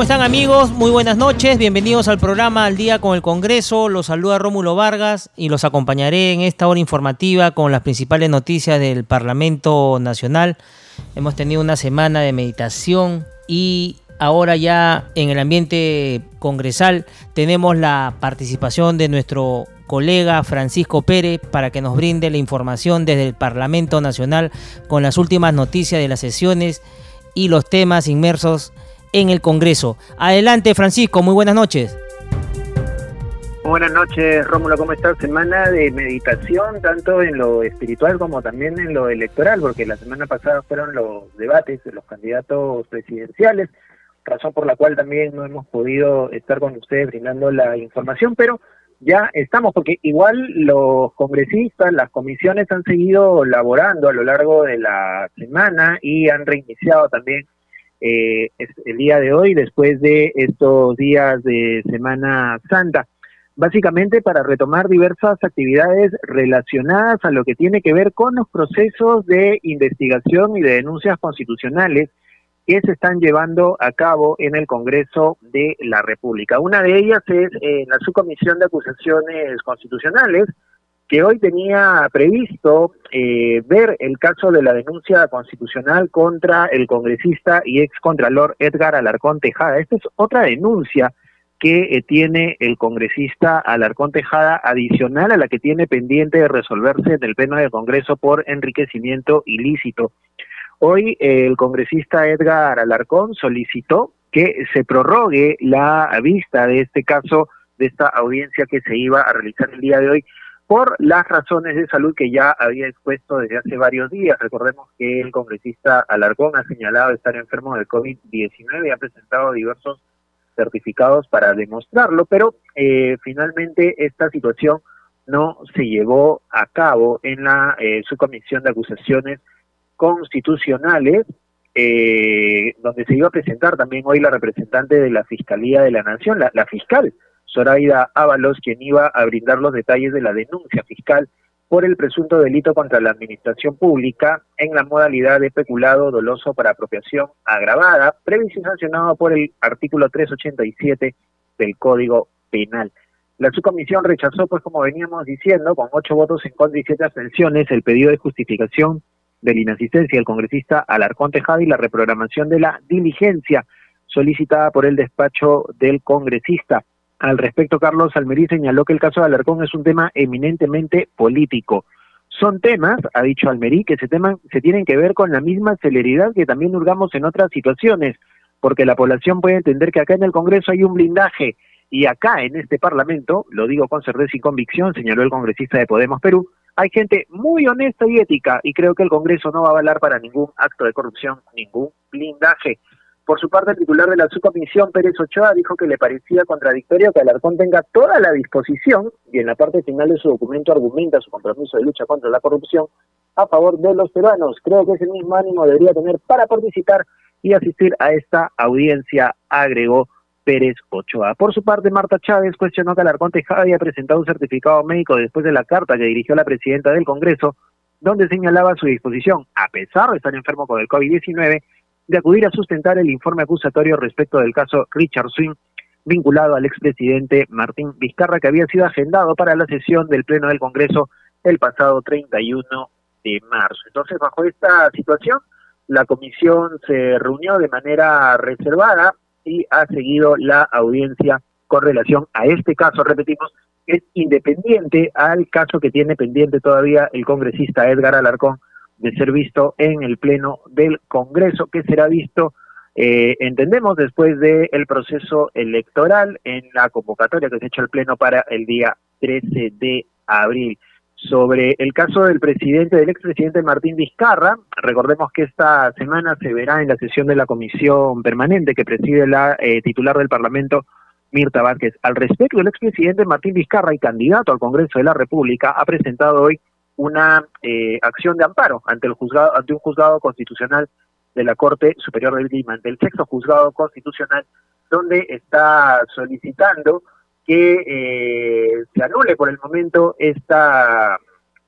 ¿Cómo están amigos? Muy buenas noches, bienvenidos al programa Al Día con el Congreso. Los saluda Rómulo Vargas y los acompañaré en esta hora informativa con las principales noticias del Parlamento Nacional. Hemos tenido una semana de meditación y ahora ya en el ambiente congresal tenemos la participación de nuestro colega Francisco Pérez para que nos brinde la información desde el Parlamento Nacional con las últimas noticias de las sesiones y los temas inmersos el Congreso. Adelante, Francisco, muy buenas noches. Buenas noches, Rómulo, ¿cómo estás? Semana de meditación, tanto en lo espiritual como también en lo electoral, porque la semana pasada fueron los debates de los candidatos presidenciales, razón por la cual también no hemos podido estar con ustedes brindando la información, pero ya estamos, porque igual los congresistas, las comisiones han seguido laborando a lo largo de la semana y han reiniciado también eh, el día de hoy, después de estos días de Semana Santa, básicamente para retomar diversas actividades relacionadas a lo que tiene que ver con los procesos de investigación y de denuncias constitucionales que se están llevando a cabo en el Congreso de la República. Una de ellas es eh, la subcomisión de acusaciones constitucionales, que hoy tenía previsto eh, ver el caso de la denuncia constitucional contra el congresista y ex contralor Edgar Alarcón Tejada. Esta es otra denuncia que eh, tiene el congresista Alarcón Tejada adicional a la que tiene pendiente de resolverse en el Pleno del Congreso por enriquecimiento ilícito. Hoy eh, el congresista Edgar Alarcón solicitó que se prorrogue la vista de este caso, de esta audiencia que se iba a realizar el día de hoy por las razones de salud que ya había expuesto desde hace varios días. Recordemos que el congresista Alarcón ha señalado estar enfermo del COVID-19 y ha presentado diversos certificados para demostrarlo, pero eh, finalmente esta situación no se llevó a cabo en la eh, subcomisión de acusaciones constitucionales, eh, donde se iba a presentar también hoy la representante de la Fiscalía de la Nación, la fiscal Zoraida Ábalos, quien iba a brindar los detalles de la denuncia fiscal por el presunto delito contra la administración pública en la modalidad de peculado doloso para apropiación agravada, previsto sancionado por el artículo 387 del Código Penal. La subcomisión rechazó, pues como veníamos diciendo, con ocho votos en contra y siete abstenciones, el pedido de justificación de la inasistencia del congresista Alarcón Tejada y la reprogramación de la diligencia solicitada por el despacho del congresista. Al respecto, Carlos Almerí señaló que el caso de Alarcón es un tema eminentemente político. Son temas, ha dicho Almerí, que se, teman, se tienen que ver con la misma celeridad que también hurgamos en otras situaciones, porque la población puede entender que acá en el Congreso hay un blindaje y acá en este Parlamento, lo digo con certeza y convicción, señaló el congresista de Podemos Perú, hay gente muy honesta y ética y creo que el Congreso no va a avalar para ningún acto de corrupción, ningún blindaje. Por su parte, el titular de la subcomisión, Pérez Ochoa, dijo que le parecía contradictorio que Alarcón tenga toda la disposición, y en la parte final de su documento argumenta su compromiso de lucha contra la corrupción a favor de los peruanos. Creo que ese mismo ánimo debería tener para participar y asistir a esta audiencia, agregó Pérez Ochoa. Por su parte, Marta Chávez cuestionó que Alarcón Tejada había presentado un certificado médico después de la carta que dirigió la presidenta del Congreso, donde señalaba su disposición, a pesar de estar enfermo con el COVID-19, de acudir a sustentar el informe acusatorio respecto del caso Richard Swing vinculado al expresidente Martín Vizcarra que había sido agendado para la sesión del Pleno del Congreso el pasado 31 de marzo. Entonces, bajo esta situación, la comisión se reunió de manera reservada y ha seguido la audiencia con relación a este caso, repetimos, es independiente al caso que tiene pendiente todavía el congresista Edgar Alarcón de ser visto en el Pleno del Congreso, que será visto, eh, entendemos, después del el proceso electoral en la convocatoria que se ha hecho el Pleno para el día 13 de abril. Sobre el caso del presidente, del expresidente Martín Vizcarra, recordemos que esta semana se verá en la sesión de la comisión permanente que preside la eh, titular del Parlamento, Mirta Vázquez. Al respecto, el expresidente Martín Vizcarra y candidato al Congreso de la República ha presentado hoy una eh, acción de amparo ante el juzgado ante un juzgado constitucional de la Corte Superior de Lima, ante el sexto juzgado constitucional, donde está solicitando que eh, se anule por el momento esta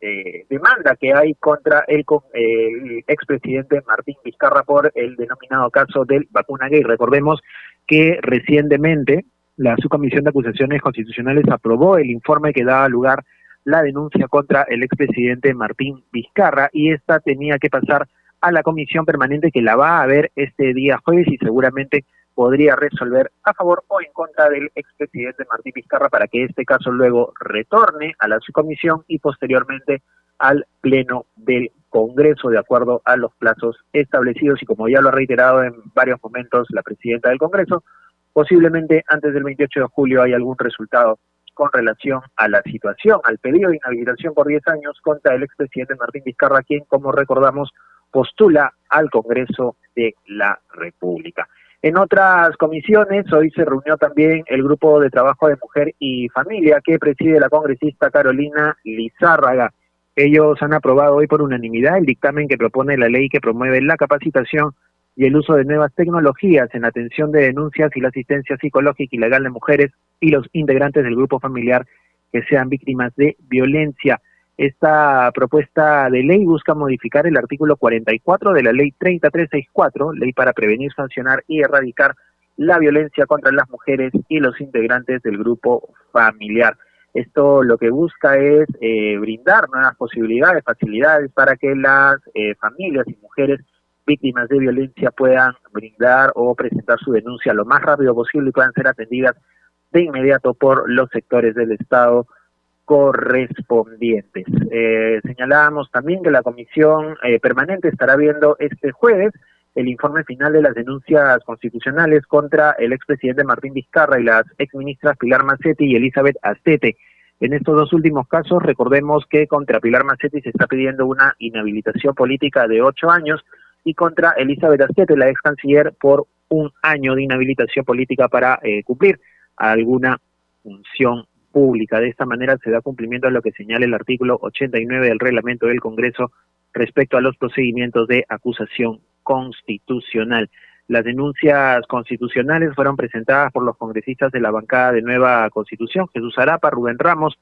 eh, demanda que hay contra el, el expresidente Martín Vizcarra por el denominado caso del vacuna gay. Recordemos que recientemente la subcomisión de acusaciones constitucionales aprobó el informe que daba lugar la denuncia contra el expresidente Martín Vizcarra y esta tenía que pasar a la comisión permanente que la va a ver este día jueves y seguramente podría resolver a favor o en contra del expresidente Martín Vizcarra para que este caso luego retorne a la subcomisión y posteriormente al Pleno del Congreso de acuerdo a los plazos establecidos y como ya lo ha reiterado en varios momentos la presidenta del Congreso, posiblemente antes del 28 de julio hay algún resultado con relación a la situación, al pedido de inhabilitación por 10 años contra el expresidente Martín Vizcarra, quien, como recordamos, postula al Congreso de la República. En otras comisiones, hoy se reunió también el Grupo de Trabajo de Mujer y Familia que preside la congresista Carolina Lizárraga. Ellos han aprobado hoy por unanimidad el dictamen que propone la ley que promueve la capacitación y el uso de nuevas tecnologías en atención de denuncias y la asistencia psicológica y legal de mujeres y los integrantes del grupo familiar que sean víctimas de violencia. Esta propuesta de ley busca modificar el artículo 44 de la ley 3364, ley para prevenir, sancionar y erradicar la violencia contra las mujeres y los integrantes del grupo familiar. Esto lo que busca es eh, brindar nuevas posibilidades, facilidades para que las eh, familias y mujeres víctimas de violencia puedan brindar o presentar su denuncia lo más rápido posible y puedan ser atendidas de inmediato por los sectores del Estado correspondientes. Eh, señalábamos también que la comisión eh, permanente estará viendo este jueves el informe final de las denuncias constitucionales contra el expresidente Martín Vizcarra y las exministras Pilar Macetti y Elizabeth Astete. En estos dos últimos casos, recordemos que contra Pilar Macetti se está pidiendo una inhabilitación política de ocho años y contra Elizabeth Astete, la ex canciller, por un año de inhabilitación política para eh, cumplir alguna función pública. De esta manera se da cumplimiento a lo que señala el artículo 89 del reglamento del Congreso respecto a los procedimientos de acusación constitucional. Las denuncias constitucionales fueron presentadas por los congresistas de la bancada de Nueva Constitución, Jesús Arapa, Rubén Ramos,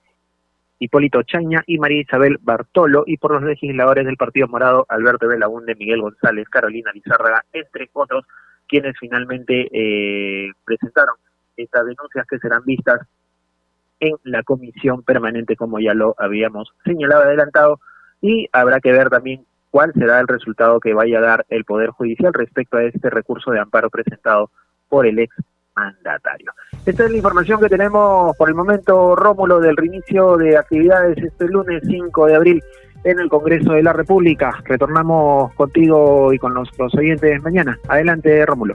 Hipólito Chaña y María Isabel Bartolo, y por los legisladores del Partido Morado, Alberto Belaunde, Miguel González, Carolina Lizárraga, entre otros, quienes finalmente eh, presentaron estas denuncias que serán vistas en la comisión permanente, como ya lo habíamos señalado adelantado, y habrá que ver también cuál será el resultado que vaya a dar el Poder Judicial respecto a este recurso de amparo presentado por el ex mandatario. Esta es la información que tenemos por el momento, Rómulo, del reinicio de actividades este lunes 5 de abril en el Congreso de la República. Retornamos contigo y con nuestros oyentes mañana. Adelante, Rómulo.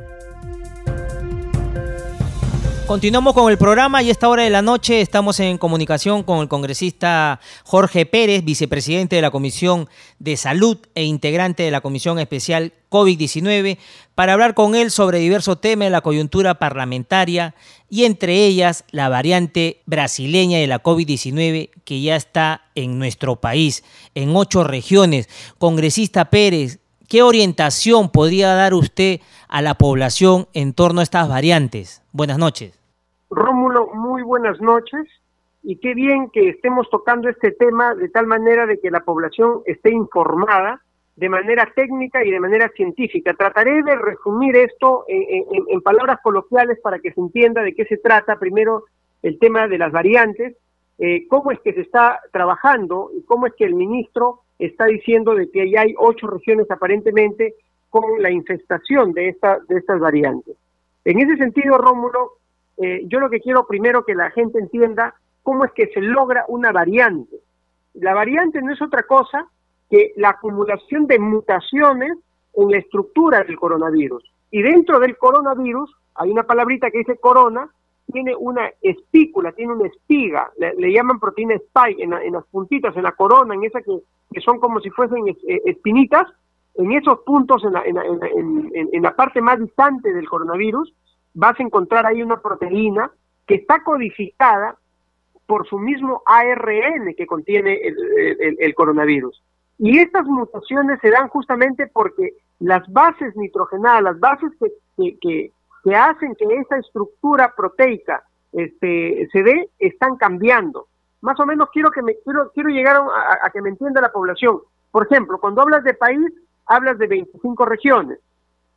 Continuamos con el programa y a esta hora de la noche estamos en comunicación con el congresista Jorge Pérez, vicepresidente de la Comisión de Salud e integrante de la Comisión Especial COVID-19, para hablar con él sobre diversos temas de la coyuntura parlamentaria y entre ellas la variante brasileña de la COVID-19 que ya está en nuestro país, en ocho regiones. Congresista Pérez, ¿qué orientación podría dar usted a la población en torno a estas variantes? Buenas noches. Rómulo, muy buenas noches y qué bien que estemos tocando este tema de tal manera de que la población esté informada de manera técnica y de manera científica. Trataré de resumir esto en, palabras coloquiales para que se entienda de qué se trata. Primero, el tema de las variantes, eh, cómo es que se está trabajando y cómo es que el ministro está diciendo de que ya hay ocho regiones aparentemente con la infestación de, esta, de estas variantes. En ese sentido, Rómulo, eh, yo lo que quiero primero que la gente entienda cómo es que se logra una variante. La variante no es otra cosa que la acumulación de mutaciones en la estructura del coronavirus. Y dentro del coronavirus hay una palabrita que dice corona, tiene una espícula, tiene una espiga, le, llaman proteína spike en, las puntitas, en la corona, en esa que, que son como si fuesen eh, espinitas, en esos puntos, en la, en, la parte más distante del coronavirus, vas a encontrar ahí una proteína que está codificada por su mismo ARN que contiene el, coronavirus. Y estas mutaciones se dan justamente porque las bases nitrogenadas, las bases que, hacen que esa estructura proteica este, se dé, están cambiando. Más o menos quiero que me quiero, quiero llegar a, a que me entienda la población. Por ejemplo, cuando hablas de país, hablas de 25 regiones.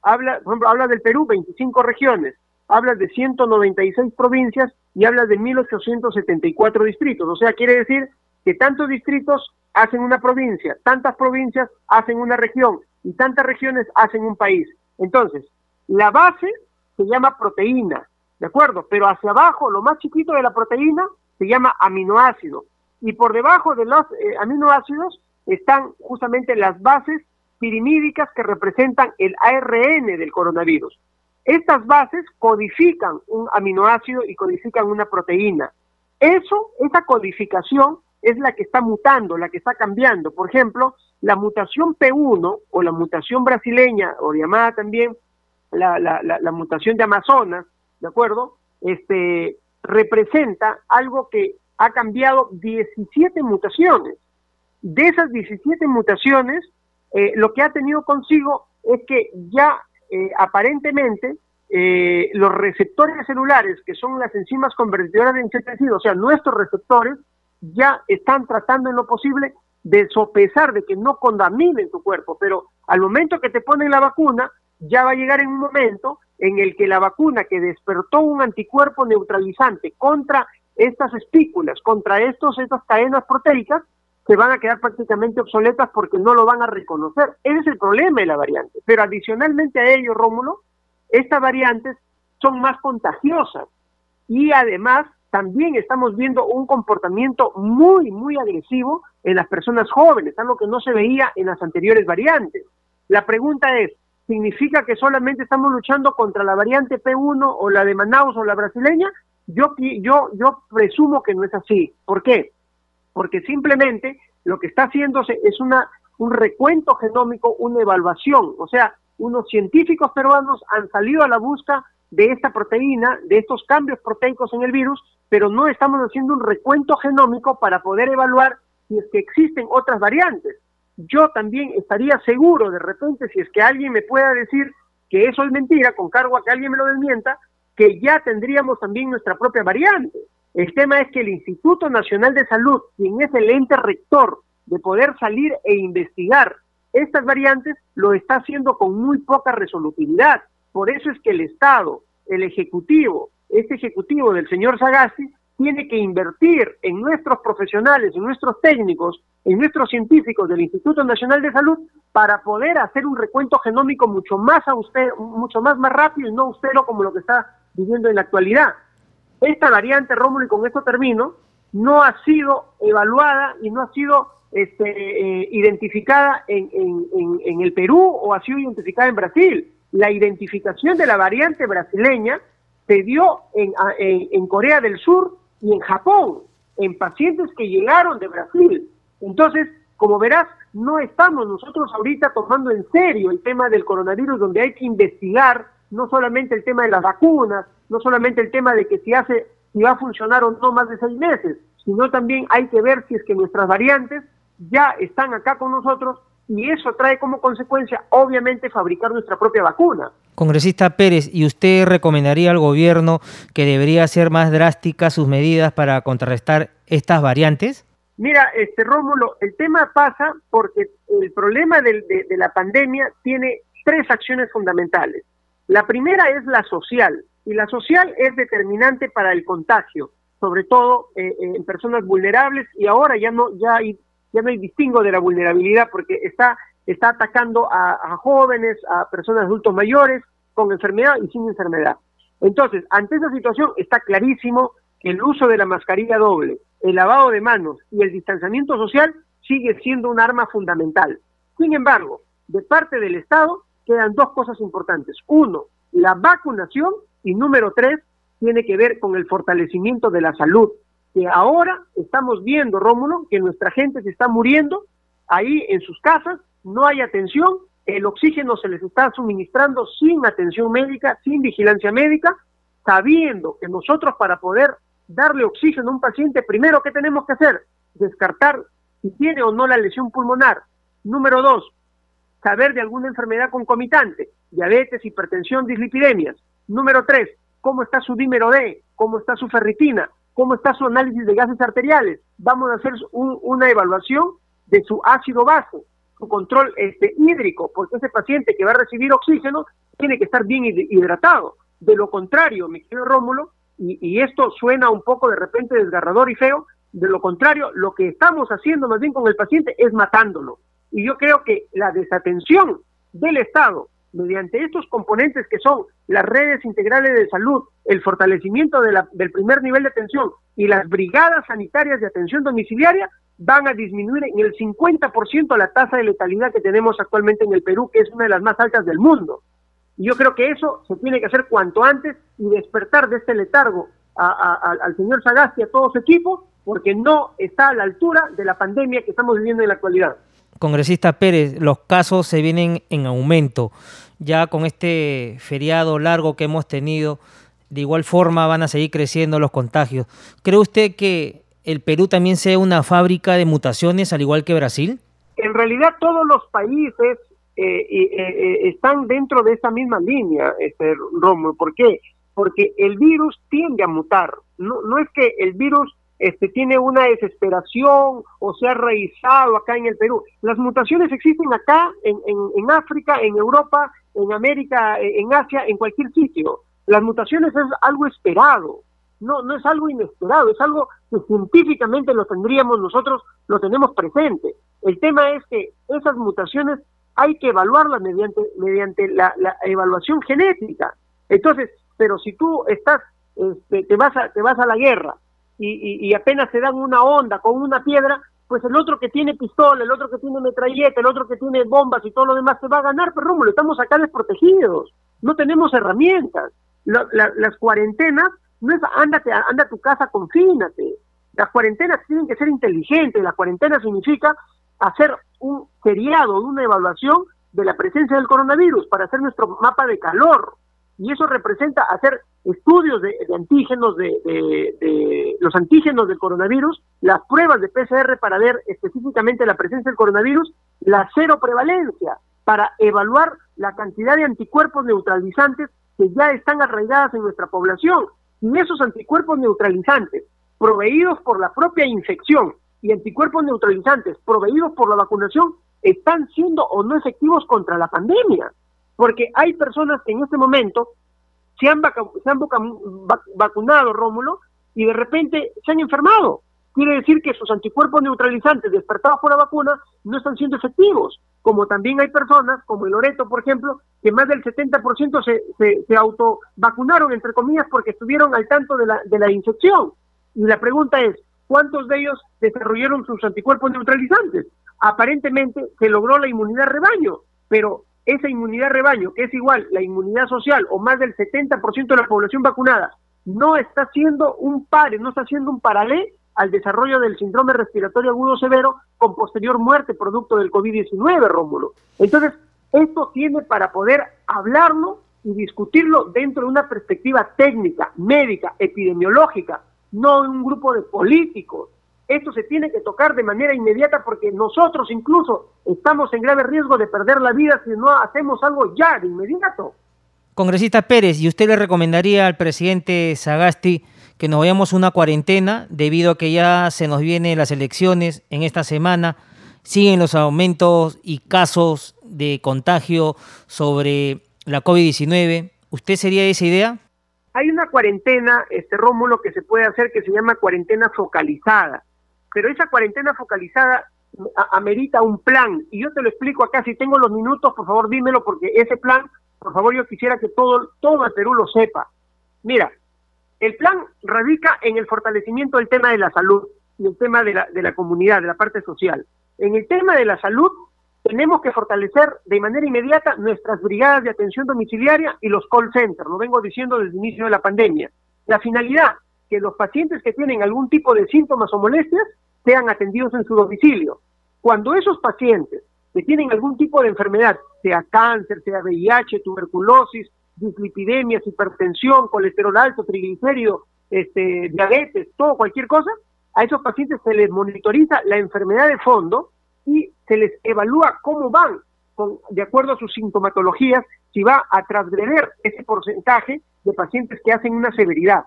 Habla, por ejemplo, hablas del Perú, 25 regiones. Hablas de 196 provincias y hablas de 1874 distritos. O sea, quiere decir que tantos distritos hacen una provincia, tantas provincias hacen una región y tantas regiones hacen un país. Entonces, la base se llama proteína, ¿de acuerdo? Pero hacia abajo, lo más chiquito de la proteína se llama aminoácido. Y por debajo de los eh, aminoácidos están justamente las bases pirimídicas que representan el ARN del coronavirus. Estas bases codifican un aminoácido y codifican una proteína. Eso, esa codificación es la que está mutando, la que está cambiando. Por ejemplo, la mutación P1 o la mutación brasileña, o llamada también la, la, la, mutación de Amazonas, ¿de acuerdo? Este, representa algo que ha cambiado 17 mutaciones. De esas 17 mutaciones, eh, lo que ha tenido consigo es que ya eh, aparentemente eh, los receptores celulares, que son las enzimas convertidoras de tejido, o sea, nuestros receptores, ya están tratando en lo posible de sopesar de que no contaminen tu cuerpo, pero al momento que te ponen la vacuna, ya va a llegar en un momento en el que la vacuna que despertó un anticuerpo neutralizante contra estas espículas, contra estos, estas cadenas proteicas, se van a quedar prácticamente obsoletas porque no lo van a reconocer. Ese es el problema de la variante. Pero adicionalmente a ello, Rómulo, estas variantes son más contagiosas y además también estamos viendo un comportamiento muy, muy agresivo en las personas jóvenes, algo que no se veía en las anteriores variantes. La pregunta es, ¿significa que solamente estamos luchando contra la variante P1 o la de Manaus o la brasileña? Yo, yo, yo presumo que no es así. ¿Por qué? Porque simplemente lo que está haciéndose es una, un recuento genómico, una evaluación. O sea, unos científicos peruanos han salido a la busca de esta proteína, de estos cambios proteicos en el virus, pero no estamos haciendo un recuento genómico para poder evaluar si es que existen otras variantes. Yo también estaría seguro de repente, si es que alguien me pueda decir que eso es mentira, con cargo a que alguien me lo desmienta, que ya tendríamos también nuestra propia variante. El tema es que el Instituto Nacional de Salud, quien es el ente rector de poder salir e investigar estas variantes, lo está haciendo con muy poca resolutividad. Por eso es que el Estado, el Ejecutivo, este Ejecutivo del señor Sagasti, tiene que invertir en nuestros profesionales, en nuestros técnicos, en nuestros científicos del Instituto Nacional de Salud para poder hacer un recuento genómico mucho más austero, mucho más, rápido y no austero como lo que está viviendo en la actualidad. Esta variante, Rómulo, y con esto termino, no ha sido evaluada y no ha sido este, eh, identificada en, en, el Perú o ha sido identificada en Brasil. La identificación de la variante brasileña se dio en, en, Corea del Sur y en Japón, en pacientes que llegaron de Brasil. Entonces, como verás, no estamos nosotros ahorita tomando en serio el tema del coronavirus, donde hay que investigar no solamente el tema de las vacunas, no solamente el tema de que si hace, si va a funcionar o no más de seis meses, sino también hay que ver si es que nuestras variantes ya están acá con nosotros y eso trae como consecuencia, obviamente, fabricar nuestra propia vacuna. Congresista Pérez, ¿y usted recomendaría al gobierno que debería hacer más drásticas sus medidas para contrarrestar estas variantes? Mira, este Rómulo, el tema pasa porque el problema de, la pandemia tiene tres acciones fundamentales. La primera es la social, y la social es determinante para el contagio, sobre todo eh, en personas vulnerables, y ahora ya no, ya hay ya no hay distingo de la vulnerabilidad porque está, está atacando a, jóvenes, a personas adultos mayores con enfermedad y sin enfermedad. Entonces, ante esa situación está clarísimo que el uso de la mascarilla doble, el lavado de manos y el distanciamiento social sigue siendo un arma fundamental. Sin embargo, de parte del Estado quedan dos cosas importantes. Uno, la vacunación y número tres, tiene que ver con el fortalecimiento de la salud ahora estamos viendo, Rómulo, que nuestra gente se está muriendo ahí en sus casas, no hay atención, el oxígeno se les está suministrando sin atención médica, sin vigilancia médica, sabiendo que nosotros para poder darle oxígeno a un paciente, primero, ¿qué tenemos que hacer? Descartar si tiene o no la lesión pulmonar. Número dos, saber de alguna enfermedad concomitante, diabetes, hipertensión, dislipidemias. Número tres, cómo está su dímero D, cómo está su ferritina, cómo está su análisis de gases arteriales. Vamos a hacer una evaluación de su ácido base, su control este, hídrico, porque ese paciente que va a recibir oxígeno tiene que estar bien hidratado. De lo contrario, mi querido Rómulo, y esto suena un poco de repente desgarrador y feo, de lo contrario, lo que estamos haciendo más bien con el paciente es matándolo. Y yo creo que la desatención del Estado mediante estos componentes que son las redes integrales de salud, el fortalecimiento de la, del primer nivel de atención y las brigadas sanitarias de atención domiciliaria, van a disminuir en el 50% la tasa de letalidad que tenemos actualmente en el Perú, que es una de las más altas del mundo. Y yo creo que eso se tiene que hacer cuanto antes y despertar de este letargo al señor Sagasti y a todo su equipo, porque no está a la altura de la pandemia que estamos viviendo en la actualidad. Congresista Pérez, los casos se vienen en aumento. Ya con este feriado largo que hemos tenido, de igual forma van a seguir creciendo los contagios. ¿Cree usted que el Perú también sea una fábrica de mutaciones al igual que Brasil? En realidad todos los países eh, eh, eh, están dentro de esa misma línea, este, Romo. ¿Por qué? Porque el virus tiende a mutar. No, no es que el virus este, tiene una desesperación o se ha raizado acá en el Perú. Las mutaciones existen acá, en, en, África, en Europa, en América, en Asia, en cualquier sitio. Las mutaciones es algo esperado, no, no es algo inesperado, es algo que científicamente lo tendríamos nosotros, lo tenemos presente. El tema es que esas mutaciones hay que evaluarla mediante, mediante la, evaluación genética. Entonces, pero si tú estás, este, te, vas a, te vas a la guerra y, apenas te dan una onda con una piedra, pues el otro que tiene pistola, el otro que tiene metralleta, el otro que tiene bombas y todo lo demás te va a ganar, pero Rómulo, estamos acá desprotegidos, no tenemos herramientas. las cuarentenas no es ándate, anda a tu casa, confínate. Las cuarentenas tienen que ser inteligentes, la cuarentena significa hacer un feriado, una evaluación de la presencia del coronavirus para hacer nuestro mapa de calor. Y eso representa hacer estudios de, antígenos, de, los antígenos del coronavirus, las pruebas de PCR para ver específicamente la presencia del coronavirus, la cero prevalencia para evaluar la cantidad de anticuerpos neutralizantes que ya están arraigadas en nuestra población. Y esos anticuerpos neutralizantes, proveídos por la propia infección, y anticuerpos neutralizantes proveídos por la vacunación están siendo o no efectivos contra la pandemia. Porque hay personas que en este momento se han, se han vacunado, Rómulo, y de repente se han enfermado. Quiere decir que sus anticuerpos neutralizantes despertados por la vacuna no están siendo efectivos. Como también hay personas, como el Loreto, por ejemplo, que más del 70% se, se, se autovacunaron, entre comillas, porque estuvieron al tanto de la, de la infección. Y la pregunta es, ¿cuántos de ellos desarrollaron sus anticuerpos neutralizantes? Aparentemente se logró la inmunidad rebaño, pero esa inmunidad rebaño, que es igual la inmunidad social o más del 70% de la población vacunada, no está siendo un par, no está siendo un paralelo al desarrollo del síndrome respiratorio agudo severo con posterior muerte producto del COVID-19, Rómulo. Entonces, esto tiene para poder hablarlo y discutirlo dentro de una perspectiva técnica, médica, epidemiológica, no en un grupo de políticos. Esto se tiene que tocar de manera inmediata porque nosotros incluso estamos en grave riesgo de perder la vida si no hacemos algo ya, de inmediato. Congresista Pérez, ¿y usted le recomendaría al presidente Sagasti que nos vayamos una cuarentena debido a que ya se nos vienen las elecciones en esta semana? Siguen los aumentos y casos de contagio sobre la COVID-19. ¿Usted sería de esa idea? Hay una cuarentena, este Rómulo, que se puede hacer que se llama cuarentena focalizada, pero esa cuarentena focalizada amerita un plan, y yo te lo explico acá, si tengo los minutos, por favor dímelo, porque ese plan, por favor yo quisiera que todo, todo el Perú lo sepa. Mira, el plan radica en el fortalecimiento del tema de la salud y el tema de la, de la comunidad, de la parte social. En el tema de la salud, tenemos que fortalecer de manera inmediata nuestras brigadas de atención domiciliaria y los call centers, lo vengo diciendo desde el inicio de la pandemia. La finalidad, que los pacientes que tienen algún tipo de síntomas o molestias sean atendidos en su domicilio. Cuando esos pacientes que tienen algún tipo de enfermedad, sea cáncer, sea VIH, tuberculosis, dislipidemias, hipertensión, colesterol alto, triglicérido, este, diabetes, todo, cualquier cosa, a esos pacientes se les monitoriza la enfermedad de fondo y se les evalúa cómo van, con, de acuerdo a sus sintomatologías, si va a transgreder ese porcentaje de pacientes que hacen una severidad.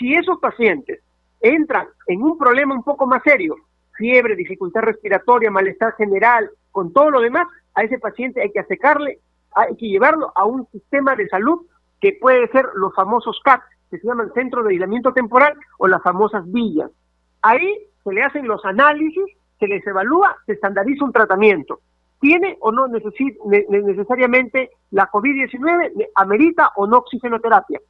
Si esos pacientes entran en un problema un poco más serio, fiebre, dificultad respiratoria, malestar general, con todo lo demás, a ese paciente hay que asecarle, hay que llevarlo a un sistema de salud que puede ser los famosos CAT, que se llaman Centro de Aislamiento Temporal, o las famosas villas. Ahí se le hacen los análisis, se les evalúa, se estandariza un tratamiento. ¿Tiene o no necesariamente la COVID-19? ¿Amerita o no oxigenoterapia?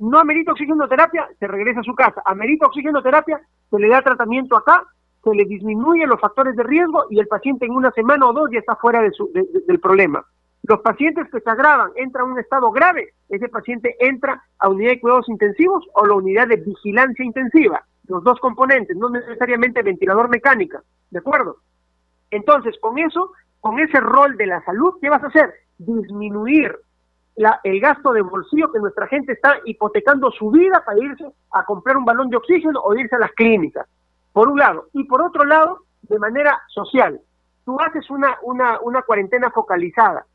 No amerita oxigenoterapia, se regresa a su casa. Amerita oxigenoterapia, se le da tratamiento acá, se le disminuyen los factores de riesgo y el paciente en una semana o dos ya está fuera de su, del problema. Los pacientes que se agravan, entran a un estado grave, ese paciente entra a unidad de cuidados intensivos o la unidad de vigilancia intensiva, los dos componentes, no necesariamente ventilador mecánica, ¿de acuerdo? Entonces, con eso, con ese rol de la salud, ¿qué vas a hacer? Disminuir la, el gasto de bolsillo que nuestra gente está hipotecando su vida para irse a comprar un balón de oxígeno o irse a las clínicas por un lado. Y por otro lado, de manera social. Tú haces una, una, una cuarentena focalizada.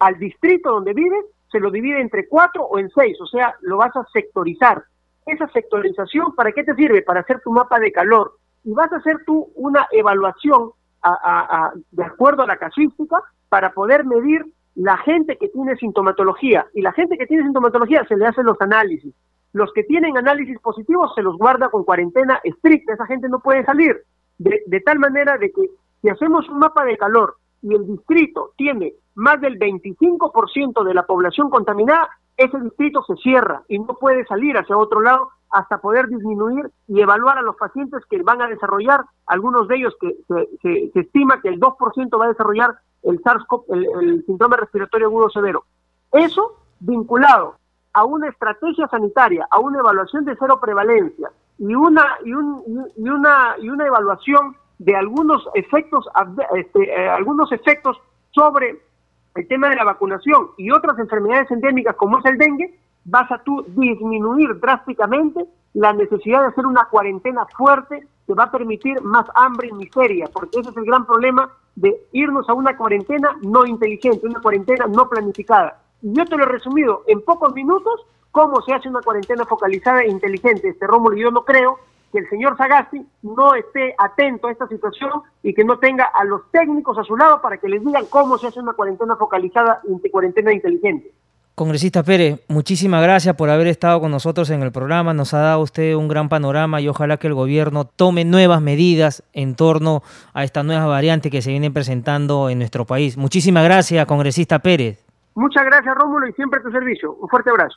Al distrito donde vives, se lo divide entre cuatro o en seis, o sea, lo vas a sectorizar. Esa sectorización, ¿para qué te sirve? Para hacer tu mapa de calor. Y vas a hacer tú una evaluación de acuerdo a la casuística para poder medir la gente que tiene sintomatología. Y la gente que tiene sintomatología se le hacen los análisis. Los que tienen análisis positivos se los guarda con cuarentena estricta, esa gente no puede salir. De, de tal manera de que si hacemos un mapa de calor y el distrito tiene más del 25% de la población contaminada, ese distrito se cierra y no puede salir hacia otro lado hasta poder disminuir y evaluar a los pacientes que van a desarrollar, algunos de ellos que se, estima que el 2% va a desarrollar el SARS-CoV, el, el síndrome respiratorio agudo severo. Eso vinculado a una estrategia sanitaria, a una evaluación de cero prevalencia y una y, un, y una y una evaluación de algunos efectos este, eh, algunos efectos sobre el tema de la vacunación y otras enfermedades endémicas como es el dengue, vas a tú disminuir drásticamente la necesidad de hacer una cuarentena fuerte que va a permitir más hambre y miseria, porque ese es el gran problema de irnos a una cuarentena no inteligente, una cuarentena no planificada. Y yo te lo he resumido en pocos minutos cómo se hace una cuarentena focalizada e inteligente. Este Rómulo, yo no creo que el señor Sagasti no esté atento a esta situación y que no tenga a los técnicos a su lado para que les digan cómo se hace una cuarentena focalizada y cuarentena inteligente. Congresista Pérez, muchísimas gracias por haber estado con nosotros en el programa. Nos ha dado usted un gran panorama y ojalá que el gobierno tome nuevas medidas en torno a esta nueva variante que se viene presentando en nuestro país. Muchísimas gracias, congresista Pérez. Muchas gracias, Rómulo, y siempre a tu servicio. Un fuerte abrazo.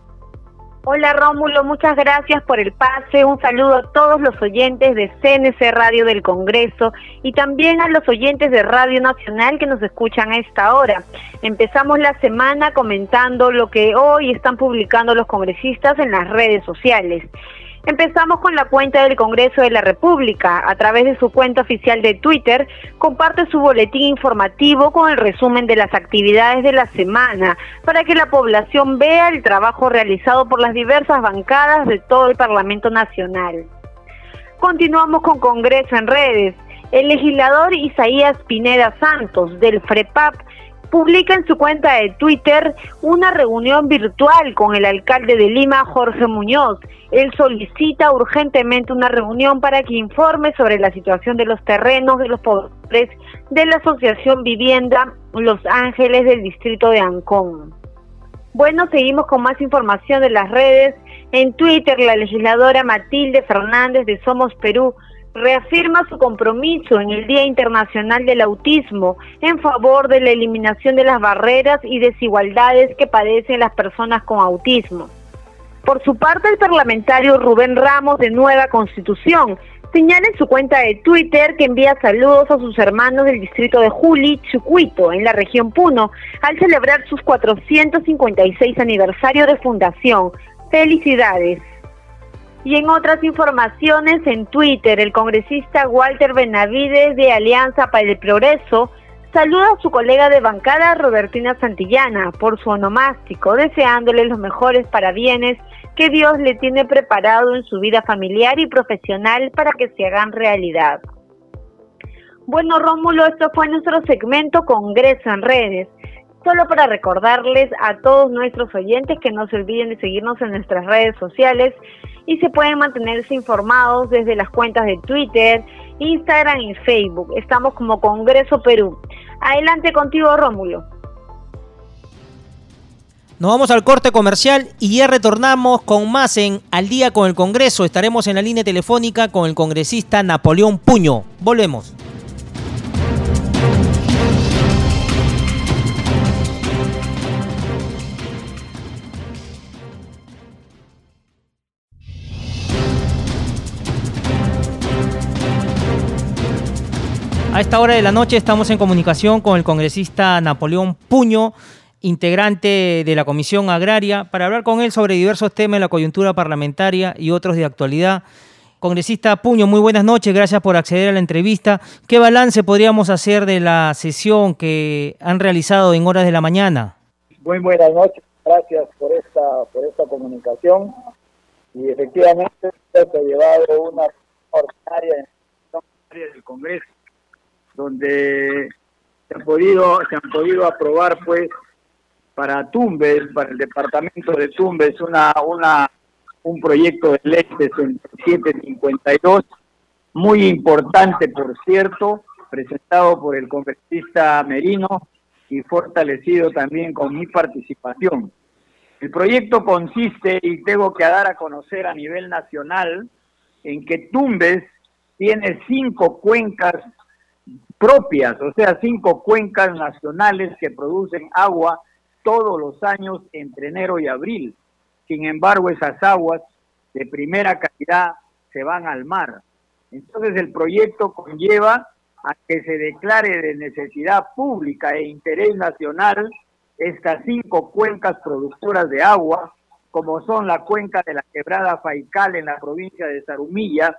Hola Rómulo, muchas gracias por el pase. Un saludo a todos los oyentes de CNC Radio del Congreso y también a los oyentes de Radio Nacional que nos escuchan a esta hora. Empezamos la semana comentando lo que hoy están publicando los congresistas en las redes sociales. Empezamos con la cuenta del Congreso de la República. A través de su cuenta oficial de Twitter, comparte su boletín informativo con el resumen de las actividades de la semana para que la población vea el trabajo realizado por las diversas bancadas de todo el Parlamento Nacional. Continuamos con Congreso en redes. El legislador Isaías Pineda Santos del FREPAP publica en su cuenta de Twitter una reunión virtual con el alcalde de Lima, Jorge Muñoz. Él solicita urgentemente una reunión para que informe sobre la situación de los terrenos de los pobres de la Asociación Vivienda Los Ángeles del distrito de Ancón. Bueno, seguimos con más información de las redes. En Twitter, la legisladora Matilde Fernández de Somos Perú reafirma su compromiso en el Día Internacional del Autismo en favor de la eliminación de las barreras y desigualdades que padecen las personas con autismo. Por su parte, el parlamentario Rubén Ramos de Nueva Constitución Señala en su cuenta de Twitter que envía saludos a sus hermanos del distrito de Juli, Chucuito, en la región Puno, al celebrar sus 456 aniversario de fundación. Felicidades. Y en otras informaciones en Twitter, el congresista Walter Benavides de Alianza para el Progreso saluda a su colega de bancada Robertina Santillana por su onomástico, deseándole los mejores parabienes que Dios le tiene preparado en su vida familiar y profesional para que se hagan realidad. Bueno, Rómulo, esto fue nuestro segmento Congreso en redes. Solo para recordarles a todos nuestros oyentes que no se olviden de seguirnos en nuestras redes sociales y se pueden mantenerse informados desde las cuentas de Twitter, Instagram y Facebook. Estamos como Congreso Perú. Adelante contigo, Rómulo. Nos vamos al corte comercial y ya retornamos con más en Al día con el Congreso. Estaremos en la línea telefónica con el congresista Napoleón Puño. Volvemos. A esta hora de la noche estamos en comunicación con el congresista Napoleón Puño, integrante de la Comisión Agraria, para hablar con él sobre diversos temas de la coyuntura parlamentaria y otros de actualidad. Congresista Puño, muy buenas noches, gracias por acceder a la entrevista. ¿Qué balance podríamos hacer de la sesión que han realizado en horas de la mañana? Muy buenas noches, gracias por esta, por esta comunicación. Y efectivamente, se ha llevado una ordinaria del Congreso donde se han podido se han podido aprobar pues para Tumbes, para el departamento de Tumbes una una un proyecto de ley 6752 muy importante por cierto, presentado por el congresista Merino y fortalecido también con mi participación. El proyecto consiste, y tengo que dar a conocer a nivel nacional, en que Tumbes tiene cinco cuencas propias, o sea, cinco cuencas nacionales que producen agua todos los años entre enero y abril. Sin embargo, esas aguas de primera calidad se van al mar. Entonces el proyecto conlleva a que se declare de necesidad pública e interés nacional estas cinco cuencas productoras de agua, como son la cuenca de la quebrada Faical en la provincia de Zarumilla,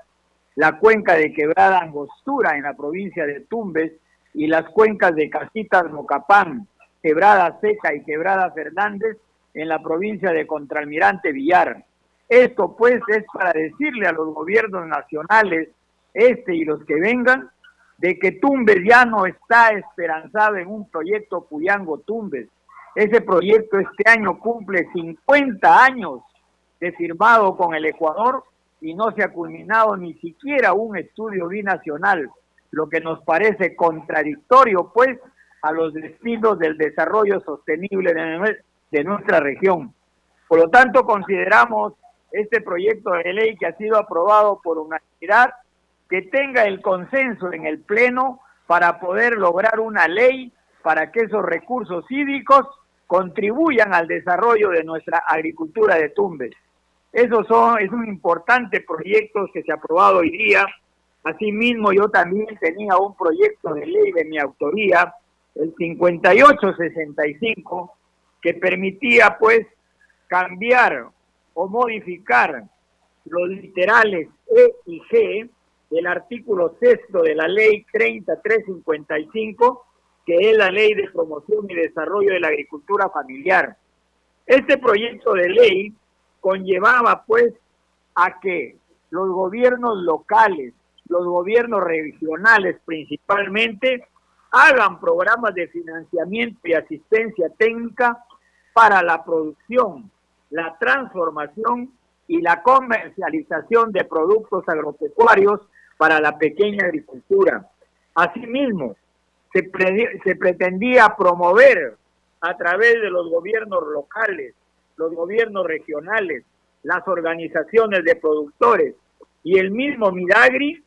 la cuenca de Quebrada Angostura en la provincia de Tumbes y las cuencas de Casitas Mocapán, Quebrada Seca y Quebrada Fernández en la provincia de Contralmirante Villar. Esto pues es para decirle a los gobiernos nacionales, este y los que vengan, de que Tumbes ya no está esperanzado en un proyecto Puyango Tumbes. Ese proyecto este año cumple 50 años de firmado con el Ecuador y no se ha culminado ni siquiera un estudio binacional, lo que nos parece contradictorio, pues, a los destinos del desarrollo sostenible de, nuestra región. Por lo tanto, consideramos este proyecto de ley que ha sido aprobado por unanimidad, que tenga el consenso en el Pleno para poder lograr una ley para que esos recursos hídricos contribuyan al desarrollo de nuestra agricultura de Tumbes. Esos son, es un importante proyecto que se ha aprobado hoy día. Asimismo, yo también tenía un proyecto de ley de mi autoría, el 5865, que permitía pues cambiar o modificar los literales E y G del artículo sexto de la ley 3355, que es la ley de promoción y desarrollo de la agricultura familiar. Este proyecto de ley conllevaba pues a que los gobiernos locales, los gobiernos regionales principalmente, hagan programas de financiamiento y asistencia técnica para la producción, la transformación y la comercialización de productos agropecuarios para la pequeña agricultura. Asimismo, se, se pretendía promover a través de los gobiernos locales los gobiernos regionales, las organizaciones de productores y el mismo Midagri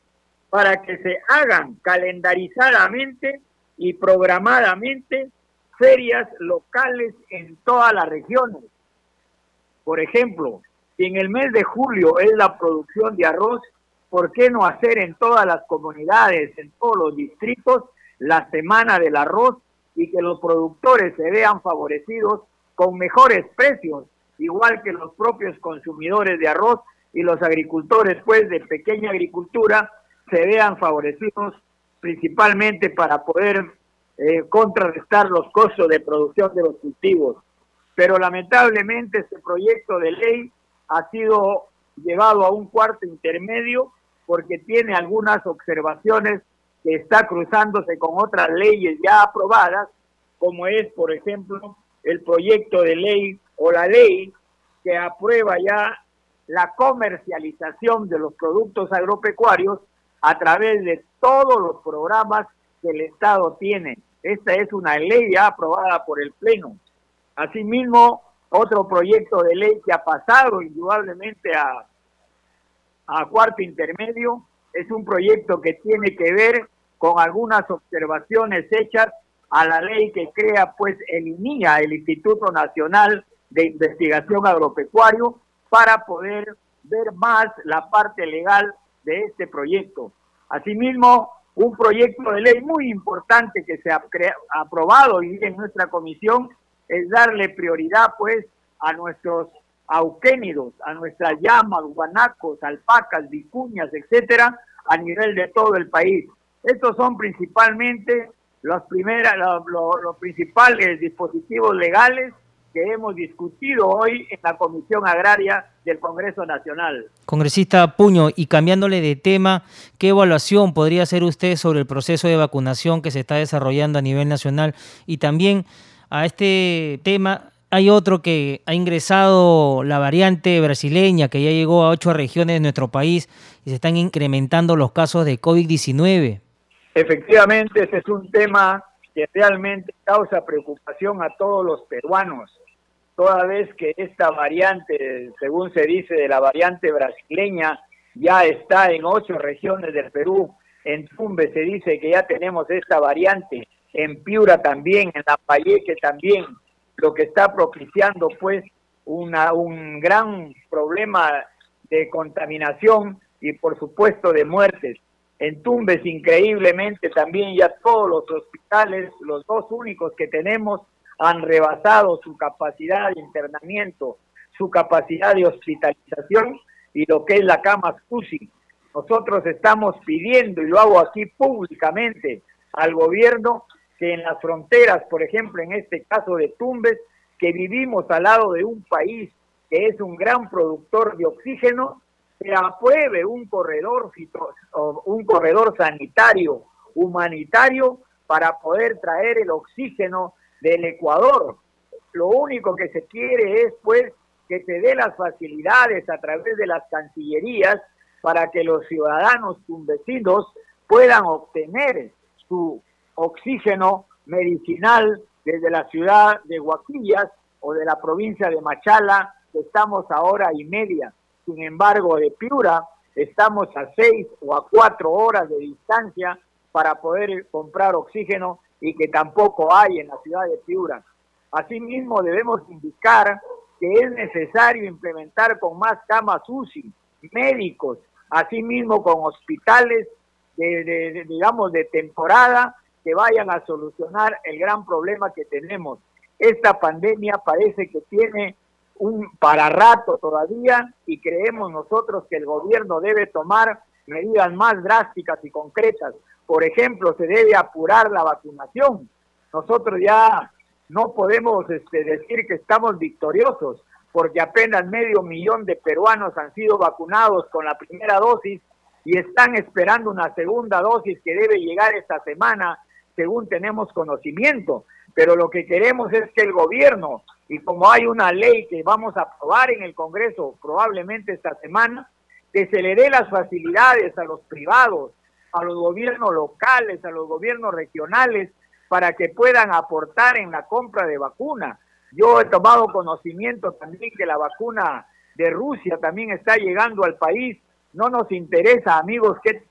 para que se hagan calendarizadamente y programadamente ferias locales en todas las regiones. Por ejemplo, si en el mes de julio es la producción de arroz, ¿por qué no hacer en todas las comunidades, en todos los distritos, la semana del arroz y que los productores se vean favorecidos con mejores precios, igual que los propios consumidores de arroz y los agricultores pues de pequeña agricultura se vean favorecidos principalmente para poder eh, contrarrestar los costos de producción de los cultivos. Pero lamentablemente este proyecto de ley ha sido llevado a un cuarto intermedio porque tiene algunas observaciones que está cruzándose con otras leyes ya aprobadas, como es, por ejemplo, el proyecto de ley o la ley que aprueba ya la comercialización de los productos agropecuarios a través de todos los programas que el Estado tiene. Esta es una ley ya aprobada por el Pleno. Asimismo, otro proyecto de ley que ha pasado indudablemente a, a cuarto intermedio es un proyecto que tiene que ver con algunas observaciones hechas a la ley que crea pues el INIA, el Instituto Nacional de Investigación Agropecuario, para poder ver más la parte legal de este proyecto. Asimismo, un proyecto de ley muy importante que se ha aprobado hoy en nuestra comisión es darle prioridad pues a nuestros auquénidos, a nuestras llamas, guanacos, alpacas, vicuñas, etcétera, a nivel de todo el país. Estos son principalmente los, primeras, los principales dispositivos legales que hemos discutido hoy en la Comisión Agraria del Congreso Nacional. Congresista Puño, y cambiándole de tema, ¿qué evaluación podría hacer usted sobre el proceso de vacunación que se está desarrollando a nivel nacional? Y también a este tema, hay otro que ha ingresado la variante brasileña, que ya llegó a ocho regiones de nuestro país y se están incrementando los casos de COVID-19. Efectivamente, ese es un tema que realmente causa preocupación a todos los peruanos toda vez que esta variante, según se dice, de la variante brasileña, ya está en ocho regiones del Perú. En Tumbe se dice que ya tenemos esta variante, en Piura también, en Lambayeque también, lo que está propiciando pues una, un gran problema de contaminación y por supuesto de muertes. En Tumbes increíblemente también ya todos los hospitales, los dos únicos que tenemos, han rebasado su capacidad de internamiento, su capacidad de hospitalización y lo que es la cama SUSI. Nosotros estamos pidiendo, y lo hago aquí públicamente, al gobierno que en las fronteras, por ejemplo, en este caso de Tumbes, que vivimos al lado de un país que es un gran productor de oxígeno, se apruebe un corredor, un corredor sanitario, humanitario, para poder traer el oxígeno del Ecuador. Lo único que se quiere es, pues, que se dé las facilidades a través de las cancillerías para que los ciudadanos vecinos puedan obtener su oxígeno medicinal desde la ciudad de Huaquillas o de la provincia de Machala, que estamos a hora y media. Sin embargo, de Piura estamos a seis o a cuatro horas de distancia para poder comprar oxígeno y que tampoco hay en la ciudad de Piura. Asimismo, debemos indicar que es necesario implementar con más camas UCI, médicos, asimismo con hospitales de, digamos, de temporada que vayan a solucionar el gran problema que tenemos. Esta pandemia parece que tiene un para rato todavía y creemos nosotros que el gobierno debe tomar medidas más drásticas y concretas por ejemplo, se debe apurar la vacunación. Nosotros ya no podemos este, decir que estamos victoriosos, porque apenas medio millón de peruanos han sido vacunados con la primera dosis y están esperando una segunda dosis que debe llegar esta semana, según tenemos conocimiento. Pero lo que queremos es que el gobierno, y como hay una ley que vamos a aprobar en el Congreso probablemente esta semana, que se le dé las facilidades a los privados, a los gobiernos locales, a los gobiernos regionales, para que puedan aportar en la compra de vacuna. Yo he tomado conocimiento también que la vacuna de Rusia también está llegando al país. No nos interesa, amigos, qué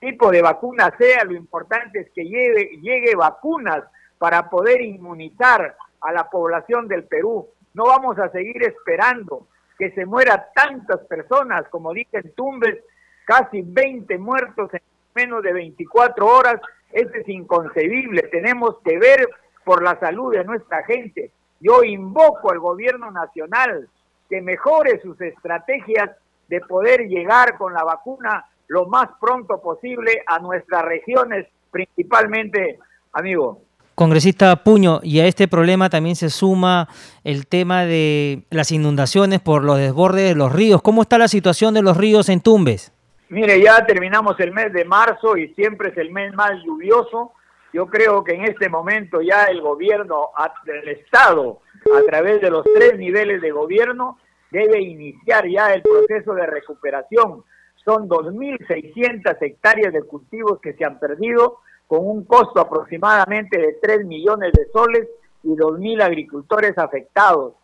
tipo de vacuna sea, lo importante es que llegue, llegue vacunas para poder inmunizar a la población del Perú. No vamos a seguir esperando que se mueran tantas personas, como dicen Tumbes, casi 20 muertos en menos de 24 horas. Esto es inconcebible. Tenemos que ver por la salud de nuestra gente. Yo invoco al gobierno nacional que mejore sus estrategias de poder llegar con la vacuna lo más pronto posible a nuestras regiones, principalmente, amigo. Congresista Puño, y a este problema también se suma el tema de las inundaciones por los desbordes de los ríos. ¿Cómo está la situación de los ríos en Tumbes? Mire, ya terminamos el mes de marzo y siempre es el mes más lluvioso. Yo creo que en este momento ya el gobierno, el Estado, a través de los tres niveles de gobierno, debe iniciar ya el proceso de recuperación. Son 2.600 hectáreas de cultivos que se han perdido con un costo aproximadamente de 3 millones de soles y 2.000 agricultores afectados.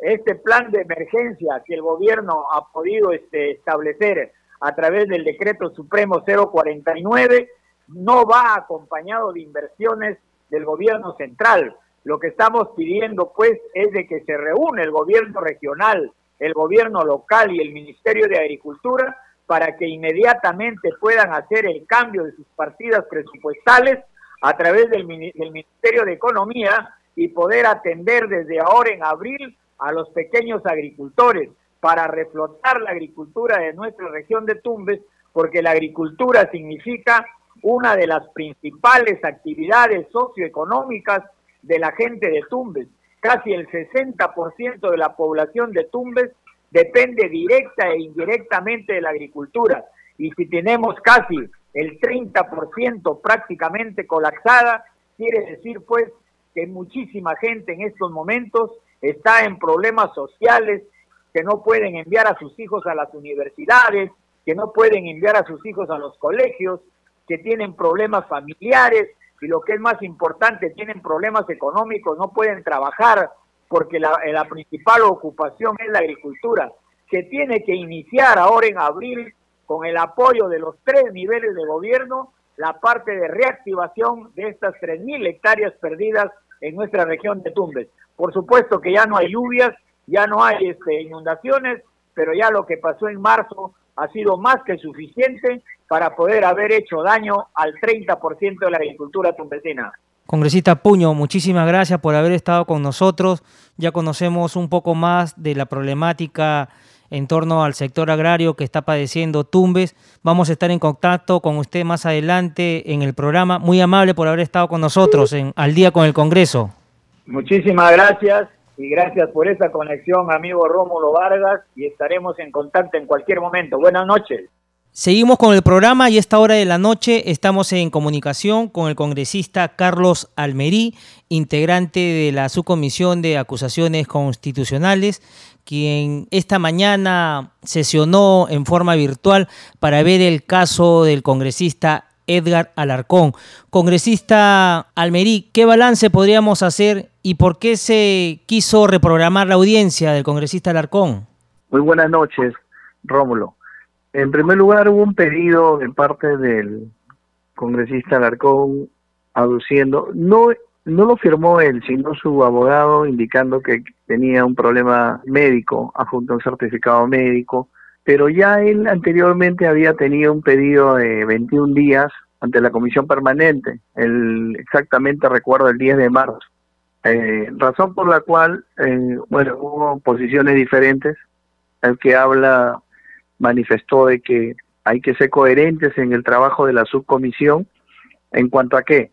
Este plan de emergencia que el gobierno ha podido este, establecer a través del decreto supremo 049 no va acompañado de inversiones del gobierno central. Lo que estamos pidiendo pues es de que se reúne el gobierno regional, el gobierno local y el Ministerio de Agricultura para que inmediatamente puedan hacer el cambio de sus partidas presupuestales a través del, Ministerio de Economía y poder atender desde ahora en abril a los pequeños agricultores para reflotar la agricultura de nuestra región de Tumbes, porque la agricultura significa una de las principales actividades socioeconómicas de la gente de Tumbes. Casi el 60% de la población de Tumbes depende directa e indirectamente de la agricultura. Y si tenemos casi el 30% prácticamente colapsada, quiere decir pues que muchísima gente en estos momentos está en problemas sociales, que no pueden enviar a sus hijos a las universidades, que no pueden enviar a sus hijos a los colegios, que tienen problemas familiares y lo que es más importante, tienen problemas económicos, no pueden trabajar, porque la, la principal ocupación es la agricultura. Se tiene que iniciar ahora en abril con el apoyo de los tres niveles de gobierno la parte de reactivación de estas 3.000 hectáreas perdidas en nuestra región de Tumbes. Por supuesto que ya no hay lluvias, ya no hay este, inundaciones, pero ya lo que pasó en marzo ha sido más que suficiente para poder haber hecho daño al 30% de la agricultura tumbesina. Congresista Puño, muchísimas gracias por haber estado con nosotros. Ya conocemos un poco más de la problemática en torno al sector agrario que está padeciendo Tumbes. Vamos a estar en contacto con usted más adelante en el programa. Muy amable por haber estado con nosotros Al día con el Congreso. Muchísimas gracias y gracias por esa conexión, amigo Rómulo Vargas, y estaremos en contacto en cualquier momento. Buenas noches. Seguimos con el programa y a esta hora de la noche estamos en comunicación con el congresista Carlos Almerí, integrante de la subcomisión de acusaciones constitucionales, quien esta mañana sesionó en forma virtual para ver el caso del congresista Edgar Alarcón. Congresista Almerí, ¿qué balance podríamos hacer y por qué se quiso reprogramar la audiencia del congresista Alarcón? Muy buenas noches, Rómulo. En primer lugar, hubo un pedido de parte del congresista Alarcón aduciendo, no, no lo firmó él, sino su abogado indicando que tenía un problema médico, adjunto a un certificado médico, pero ya él anteriormente había tenido un pedido de 21 días ante la comisión permanente, el, exactamente recuerdo el 10 de marzo, eh, razón por la cual, eh, bueno, hubo posiciones diferentes, el que habla manifestó de que hay que ser coherentes en el trabajo de la subcomisión en cuanto a qué,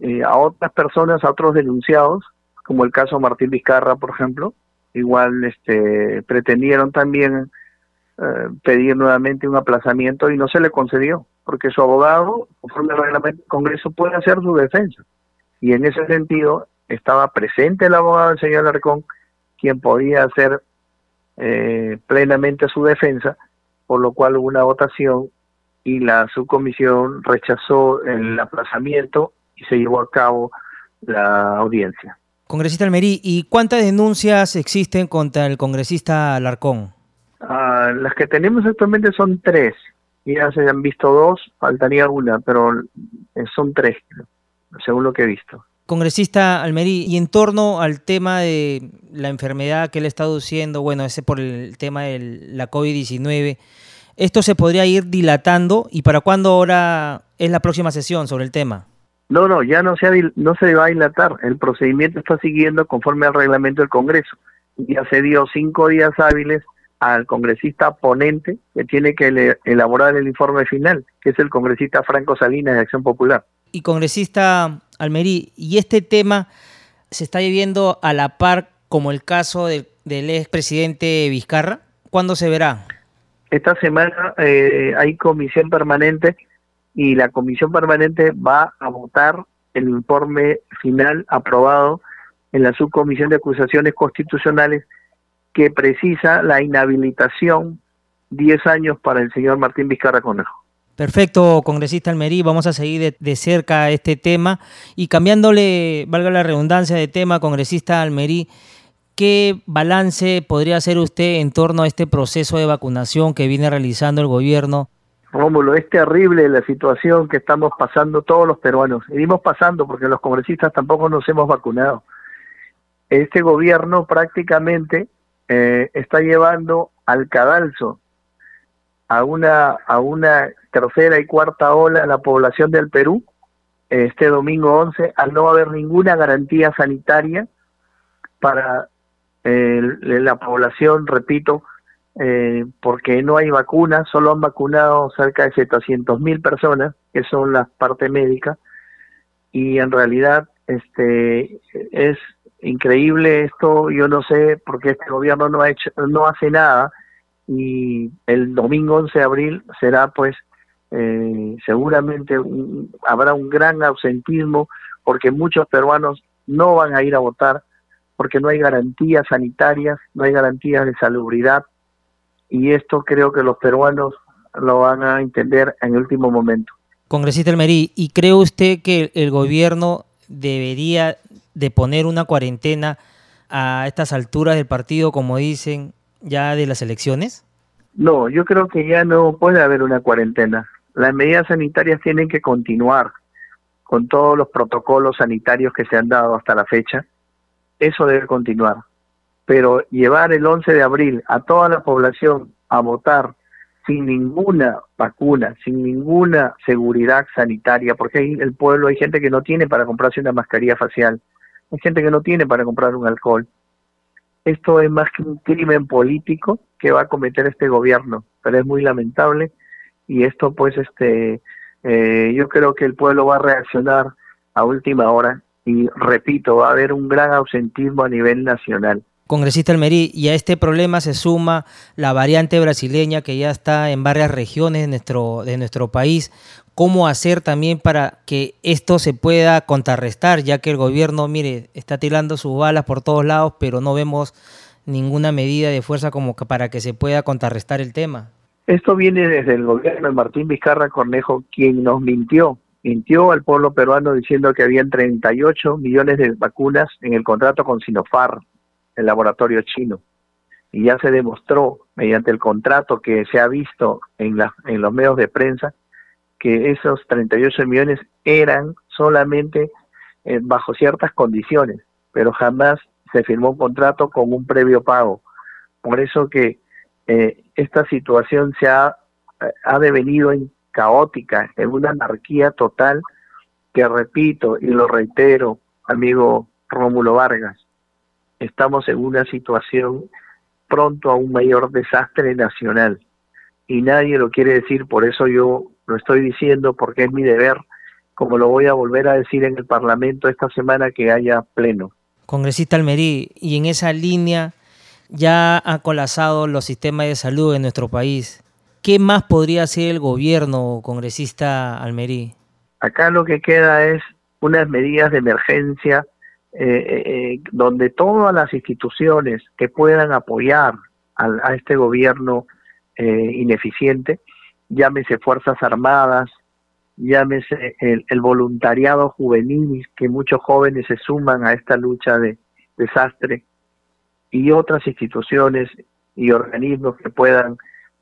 eh, a otras personas, a otros denunciados, como el caso Martín Vizcarra, por ejemplo, igual este, pretendieron también eh, pedir nuevamente un aplazamiento y no se le concedió, porque su abogado, conforme al reglamento del Congreso, puede hacer su defensa. Y en ese sentido estaba presente el abogado del señor Alarcón, quien podía hacer eh, plenamente su defensa, por lo cual hubo una votación y la subcomisión rechazó el aplazamiento y se llevó a cabo la audiencia. Congresista Almerí, ¿y cuántas denuncias existen contra el congresista Alarcón? Ah, las que tenemos actualmente son tres. Ya se han visto dos, faltaría una, pero eh, son tres, según lo que he visto. Congresista Almerí, y en torno al tema de la enfermedad que él está aduciendo, bueno, ese por el tema de la COVID-19, ¿esto se podría ir dilatando? ¿Y para cuándo ahora es la próxima sesión sobre el tema? No, no, ya no se, no se va a dilatar. El procedimiento está siguiendo conforme al reglamento del Congreso. Ya se dio cinco días hábiles al congresista ponente que tiene que elaborar el informe final, que es el congresista Franco Salinas de Acción Popular. Y congresista Almerí, ¿y este tema se está viviendo a la par como el caso del, del expresidente Vizcarra? ¿Cuándo se verá? Esta semana eh, hay comisión permanente y la comisión permanente va a votar el informe final aprobado en la subcomisión de acusaciones constitucionales que precisa la inhabilitación 10 años para el señor Martín Vizcarra Conejo. Perfecto, congresista Almerí, vamos a seguir de, cerca este tema y cambiándole, valga la redundancia de tema, congresista Almerí, ¿qué balance podría hacer usted en torno a este proceso de vacunación que viene realizando el gobierno Rómulo, es terrible la situación que estamos pasando todos los peruanos. Seguimos pasando porque los congresistas tampoco nos hemos vacunado. Este gobierno prácticamente eh, está llevando al cadalso a una, a una tercera y cuarta ola la población del Perú este domingo 11 al no haber ninguna garantía sanitaria para la población, repito, eh, porque no hay vacunas, solo han vacunado cerca de 700 mil personas, que son las partes médicas, y en realidad este es increíble esto, yo no sé por qué este gobierno no ha hecho, no hace nada, y el domingo 11 de abril será pues eh, seguramente habrá un gran ausentismo porque muchos peruanos no van a ir a votar porque no hay garantías sanitarias, no hay garantías de salubridad y esto creo que los peruanos lo van a entender en el último momento. Congresista Elmerí, ¿y cree usted que el gobierno debería de poner una cuarentena a estas alturas del partido, como dicen, ya de las elecciones? No, yo creo que ya no puede haber una cuarentena. Las medidas sanitarias tienen que continuar con todos los protocolos sanitarios que se han dado hasta la fecha. Eso debe continuar pero llevar el 11 de abril a toda la población a votar sin ninguna vacuna, sin ninguna seguridad sanitaria, porque hay el pueblo hay gente que no tiene para comprarse una mascarilla facial, hay gente que no tiene para comprar un alcohol. Esto es más que un crimen político que va a cometer este gobierno, pero es muy lamentable. Y esto pues este eh, yo creo que el pueblo va a reaccionar a última hora. Y repito, va a haber un gran ausentismo a nivel nacional. Congresista Almerí, y a este problema se suma la variante brasileña que ya está en varias regiones de nuestro, de nuestro país. ¿Cómo hacer también para que esto se pueda contrarrestar, ya que el gobierno, mire, está tirando sus balas por todos lados, pero no vemos ninguna medida de fuerza como para que se pueda contrarrestar el tema? Esto viene desde el gobierno de Martín Vizcarra Cornejo, quien nos mintió, mintió al pueblo peruano diciendo que habían 38 millones de vacunas en el contrato con Sinopharm el laboratorio chino. Y ya se demostró mediante el contrato que se ha visto en, en los medios de prensa que esos 38 millones eran solamente eh, bajo ciertas condiciones, pero jamás se firmó un contrato con un previo pago. Por eso que eh, esta situación se ha, ha devenido en caótica, en una anarquía total que repito y lo reitero, amigo Rómulo Vargas, estamos en una situación pronto a un mayor desastre nacional y nadie lo quiere decir, por eso yo lo estoy diciendo porque es mi deber, como lo voy a volver a decir en el Parlamento esta semana que haya pleno. Congresista Almerí, y en esa línea ya ha colapsado los sistemas de salud en nuestro país. ¿Qué más podría hacer el gobierno, congresista Almerí? Acá lo que queda es unas medidas de emergencia eh, eh, donde todas las instituciones que puedan apoyar a, este gobierno eh, ineficiente, llámese Fuerzas Armadas, llámese el, voluntariado juvenil, que muchos jóvenes se suman a esta lucha de desastre, y otras instituciones y organismos que puedan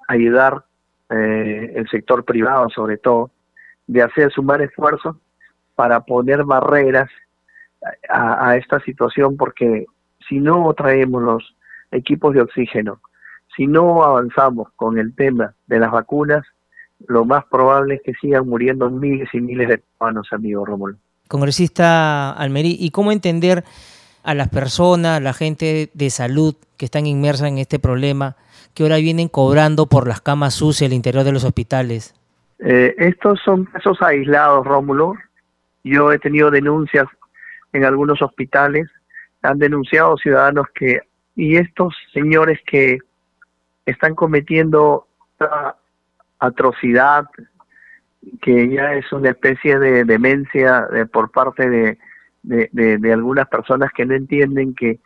ayudar el sector privado sobre todo, de hacer sumar esfuerzos para poner barreras a, esta situación porque si no traemos los equipos de oxígeno, si no avanzamos con el tema de las vacunas, lo más probable es que sigan muriendo miles y miles de peruanos, amigo Rómulo. Congresista Almerí, ¿y cómo entender a las personas, la gente de salud que están inmersas en este problema, que ahora vienen cobrando por las camas sucias al interior de los hospitales? Eh, estos son casos aislados, Rómulo. Yo he tenido denuncias en algunos hospitales, han denunciado ciudadanos que, y estos señores que están cometiendo atrocidad que ya es una especie de demencia de, por parte de, de, algunas personas que no entienden que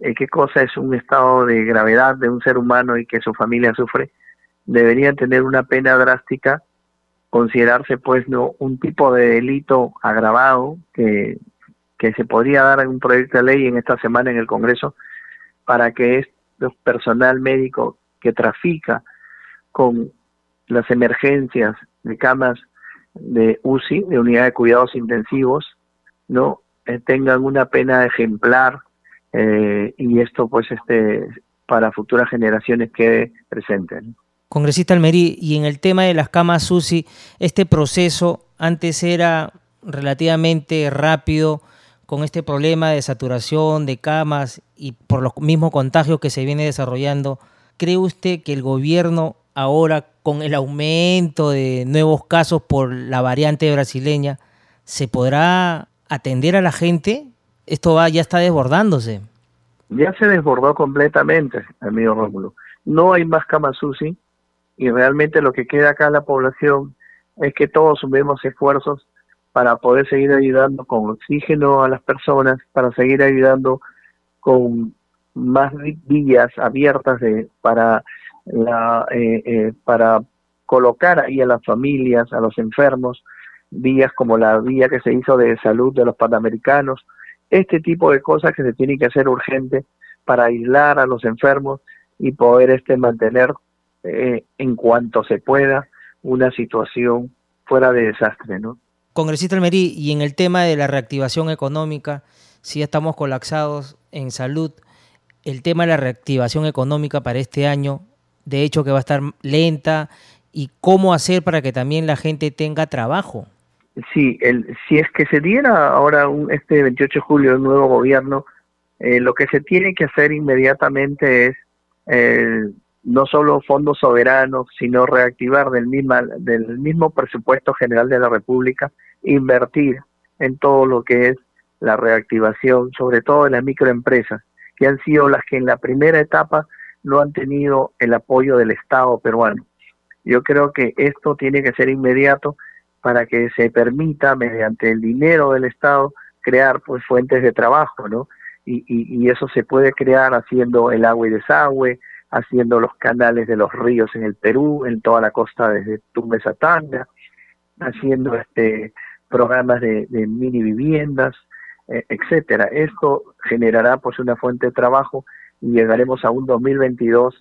eh, qué cosa es un estado de gravedad de un ser humano y que su familia sufre, deberían tener una pena drástica, considerarse pues no un tipo de delito agravado que, que se podría dar en un proyecto de ley en esta semana en el Congreso para que este personal médico que trafica con las emergencias de camas de UCI, de unidad de cuidados intensivos, no eh, tengan una pena ejemplar eh, y esto pues este para futuras generaciones quede presente. Congresista Almerí, y en el tema de las camas UCI, este proceso antes era relativamente rápido con este problema de saturación de camas y por los mismos contagios que se viene desarrollando. ¿Cree usted que el gobierno ahora con el aumento de nuevos casos por la variante brasileña, ¿se podrá atender a la gente? Esto va, ya está desbordándose. Ya se desbordó completamente, amigo Rómulo. No hay más camas UCI y realmente lo que queda acá en la población es que todos sumemos esfuerzos para poder seguir ayudando con oxígeno a las personas, para seguir ayudando con más vías abiertas de, para la, eh, eh, para colocar ahí a las familias, a los enfermos, vías como la vía que se hizo de salud de los panamericanos, este tipo de cosas que se tienen que hacer urgente para aislar a los enfermos y poder este mantener eh, en cuanto se pueda una situación fuera de desastre, ¿no? Congresista Almerí, y en el tema de la reactivación económica, si estamos colapsados en salud, el tema de la reactivación económica para este año de hecho que va a estar lenta y cómo hacer para que también la gente tenga trabajo. Sí, el, si es que se diera ahora un, este 28 de julio un nuevo gobierno, eh, lo que se tiene que hacer inmediatamente es eh, no solo fondos soberanos, sino reactivar del, misma, del mismo presupuesto general de la República, invertir en todo lo que es la reactivación, sobre todo en las microempresas, que han sido las que en la primera etapa no han tenido el apoyo del Estado peruano. Yo creo que esto tiene que ser inmediato para que se permita, mediante el dinero del Estado, crear pues fuentes de trabajo, ¿no? Y, y, eso se puede crear haciendo el agua y desagüe, haciendo los canales de los ríos en el Perú, en toda la costa desde Tumbes a Tanga, haciendo este programas de, mini viviendas, eh, etcétera. Esto generará pues una fuente de trabajo y llegaremos a un 2022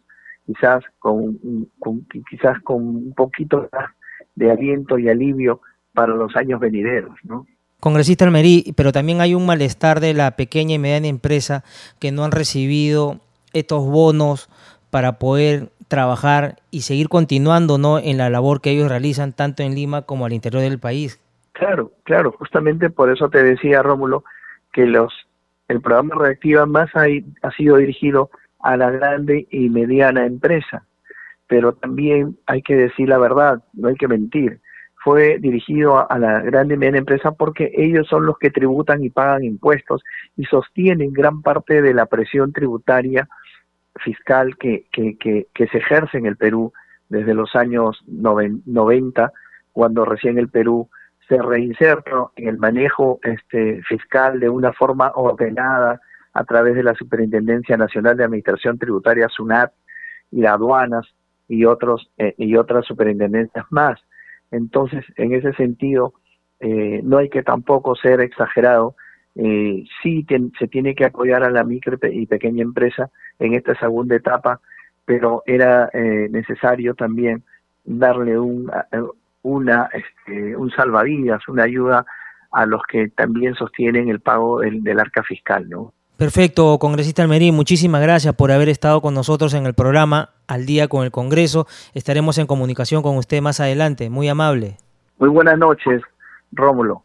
quizás con, quizás con un poquito de aliento y alivio para los años venideros, ¿no? Congresista Almerí, pero también hay un malestar de la pequeña y mediana empresa que no han recibido estos bonos para poder trabajar y seguir continuando ¿no? en la labor que ellos realizan tanto en Lima como al interior del país. Claro, claro, justamente por eso te decía Rómulo que los el programa Reactiva más ha, ha sido dirigido a la grande y mediana empresa, pero también hay que decir la verdad, no hay que mentir. Fue dirigido a, la grande y mediana empresa porque ellos son los que tributan y pagan impuestos y sostienen gran parte de la presión tributaria fiscal que, que, que, que se ejerce en el Perú desde los años 90, cuando recién el Perú se reinserta en el manejo este, fiscal de una forma ordenada a través de la Superintendencia Nacional de Administración Tributaria, SUNAT, y aduanas y, otros, eh, y otras superintendencias más. Entonces, en ese sentido, eh, no hay que tampoco ser exagerado. Eh, sí se tiene que apoyar a la micro y pequeña empresa en esta segunda etapa, pero era eh, necesario también darle un, una, este, un salvavidas, una ayuda a los que también sostienen el pago del, arca fiscal, ¿no? Perfecto, congresista Almerí, muchísimas gracias por haber estado con nosotros en el programa al día con el Congreso. Estaremos en comunicación con usted más adelante. Muy amable. Muy buenas noches, Rómulo.